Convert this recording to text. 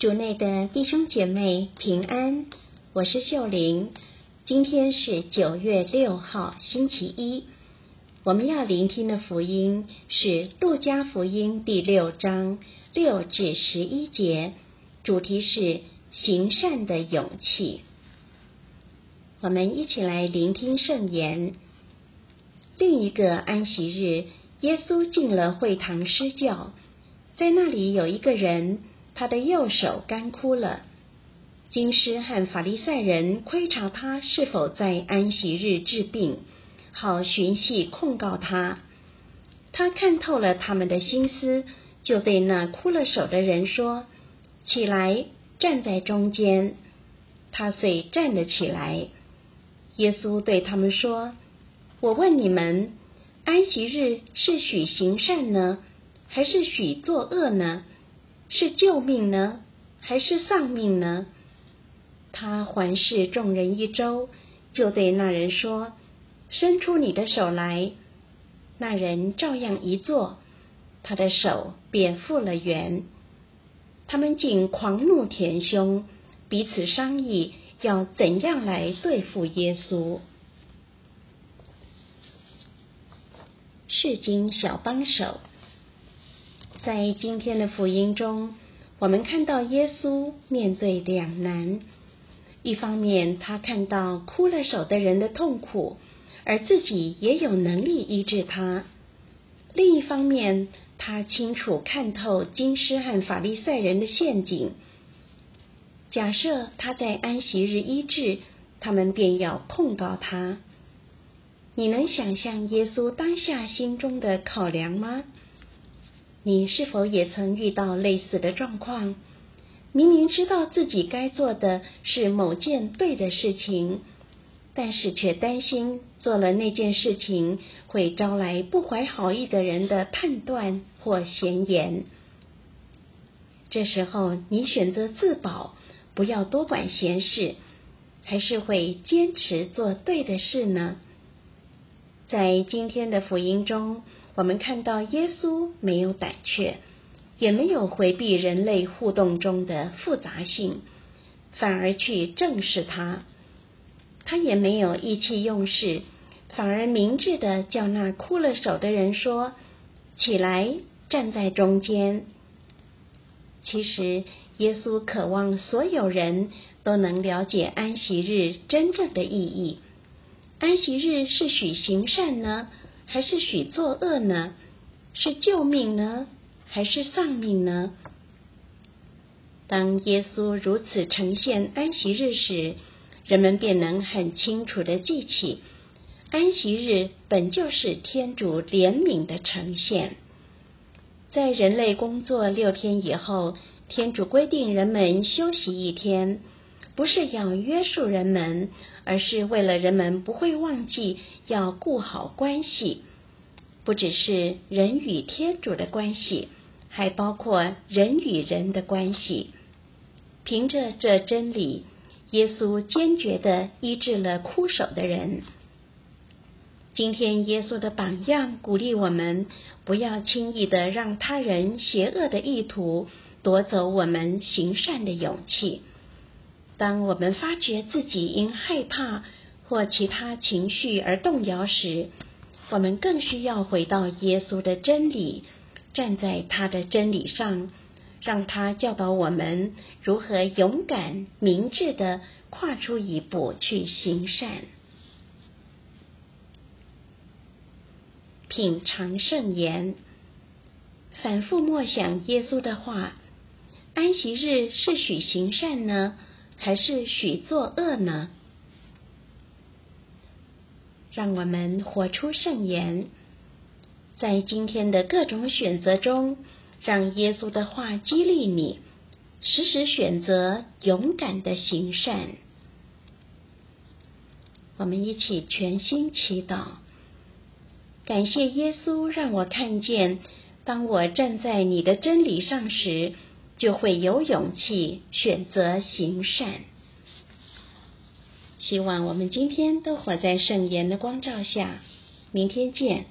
主内的弟兄姐妹平安，我是秀玲。今天是九月六号，星期一。我们要聆听的福音是《杜家福音》第六章六至十一节，主题是行善的勇气。我们一起来聆听圣言。另一个安息日，耶稣进了会堂施教，在那里有一个人。他的右手干枯了。经师和法利赛人窥察他是否在安息日治病，好寻隙控告他。他看透了他们的心思，就对那枯了手的人说：“起来，站在中间。”他遂站了起来。耶稣对他们说：“我问你们，安息日是许行善呢，还是许作恶呢？”是救命呢，还是丧命呢？他环视众人一周，就对那人说：“伸出你的手来。”那人照样一做，他的手便复了原。他们竟狂怒填胸，彼此商议要怎样来对付耶稣。是经小帮手。在今天的福音中，我们看到耶稣面对两难：一方面，他看到枯了手的人的痛苦，而自己也有能力医治他；另一方面，他清楚看透经师和法利赛人的陷阱。假设他在安息日医治，他们便要控告他。你能想象耶稣当下心中的考量吗？你是否也曾遇到类似的状况？明明知道自己该做的是某件对的事情，但是却担心做了那件事情会招来不怀好意的人的判断或闲言。这时候，你选择自保，不要多管闲事，还是会坚持做对的事呢？在今天的福音中。我们看到耶稣没有胆怯，也没有回避人类互动中的复杂性，反而去正视它。他也没有意气用事，反而明智的叫那枯了手的人说：“起来，站在中间。”其实，耶稣渴望所有人都能了解安息日真正的意义。安息日是许行善呢？还是许作恶呢？是救命呢，还是丧命呢？当耶稣如此呈现安息日时，人们便能很清楚的记起，安息日本就是天主怜悯的呈现。在人类工作六天以后，天主规定人们休息一天，不是要约束人们。而是为了人们不会忘记要顾好关系，不只是人与天主的关系，还包括人与人的关系。凭着这真理，耶稣坚决的医治了枯手的人。今天，耶稣的榜样鼓励我们，不要轻易的让他人邪恶的意图夺走我们行善的勇气。当我们发觉自己因害怕或其他情绪而动摇时，我们更需要回到耶稣的真理，站在他的真理上，让他教导我们如何勇敢、明智的跨出一步去行善。品尝圣言，反复默想耶稣的话：安息日是许行善呢？还是许作恶呢？让我们活出圣言，在今天的各种选择中，让耶稣的话激励你，时时选择勇敢的行善。我们一起全心祈祷，感谢耶稣让我看见，当我站在你的真理上时。就会有勇气选择行善。希望我们今天都活在圣言的光照下。明天见。